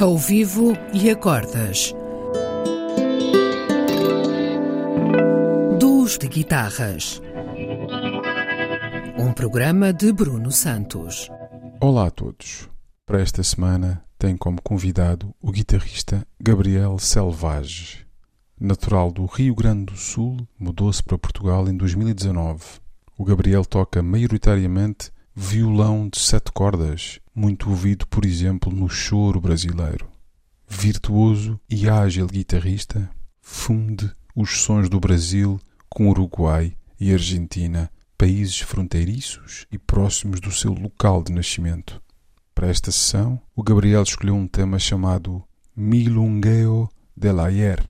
ao vivo e a cordas. Duos de guitarras. Um programa de Bruno Santos. Olá a todos. Para esta semana tem como convidado o guitarrista Gabriel Selvage. Natural do Rio Grande do Sul, mudou-se para Portugal em 2019. O Gabriel toca maioritariamente violão de sete cordas, muito ouvido, por exemplo, no choro brasileiro. Virtuoso e ágil guitarrista, funde os sons do Brasil com Uruguai e Argentina, países fronteiriços e próximos do seu local de nascimento. Para esta sessão, o Gabriel escolheu um tema chamado Milungueo del Ayer.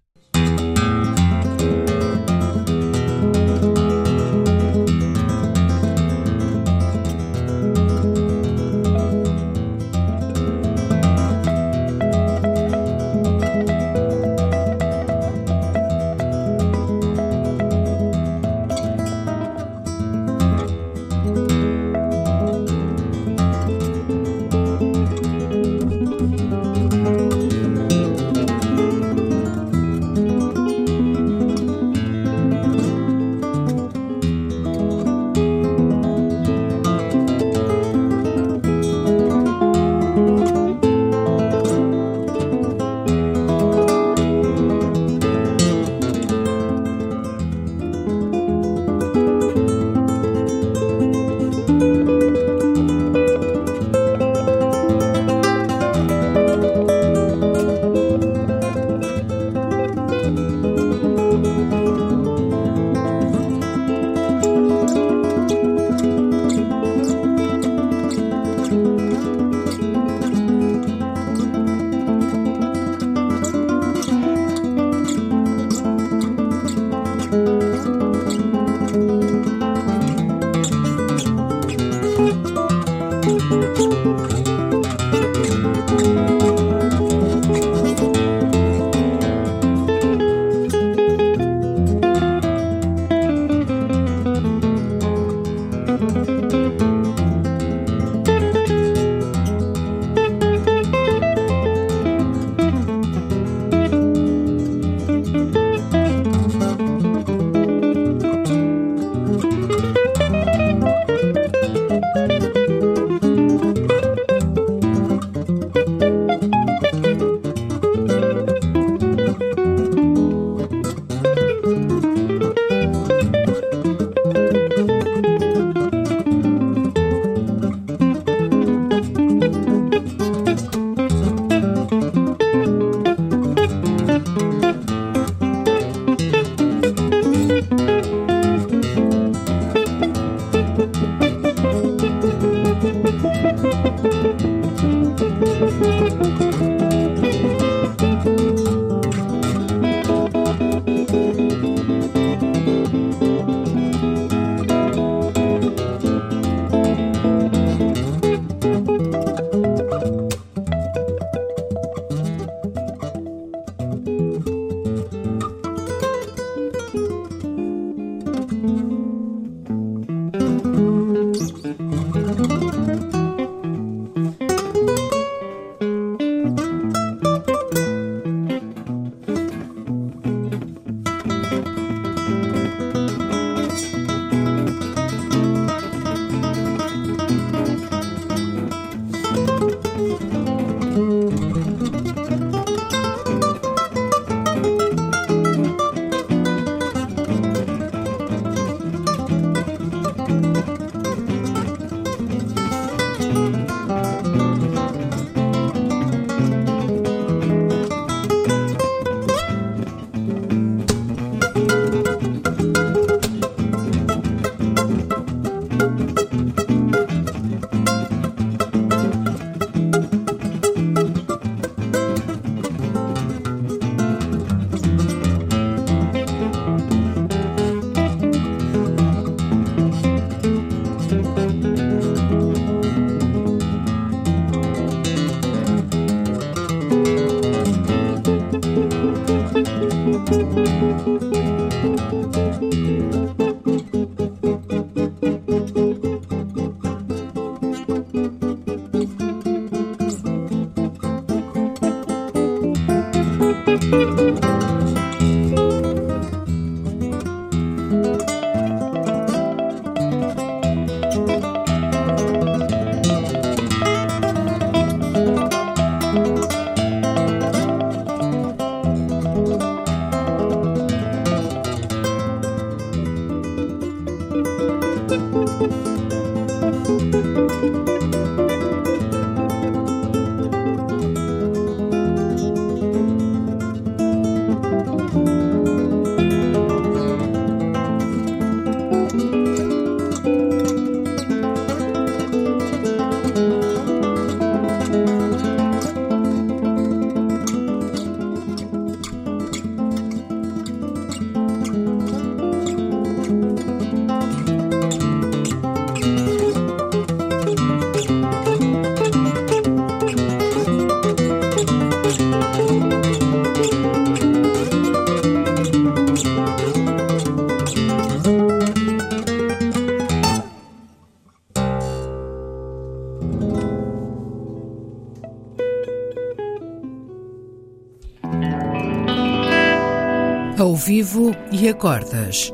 Ao vivo e a cordas.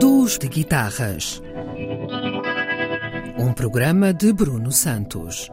Duos de guitarras. Um programa de Bruno Santos.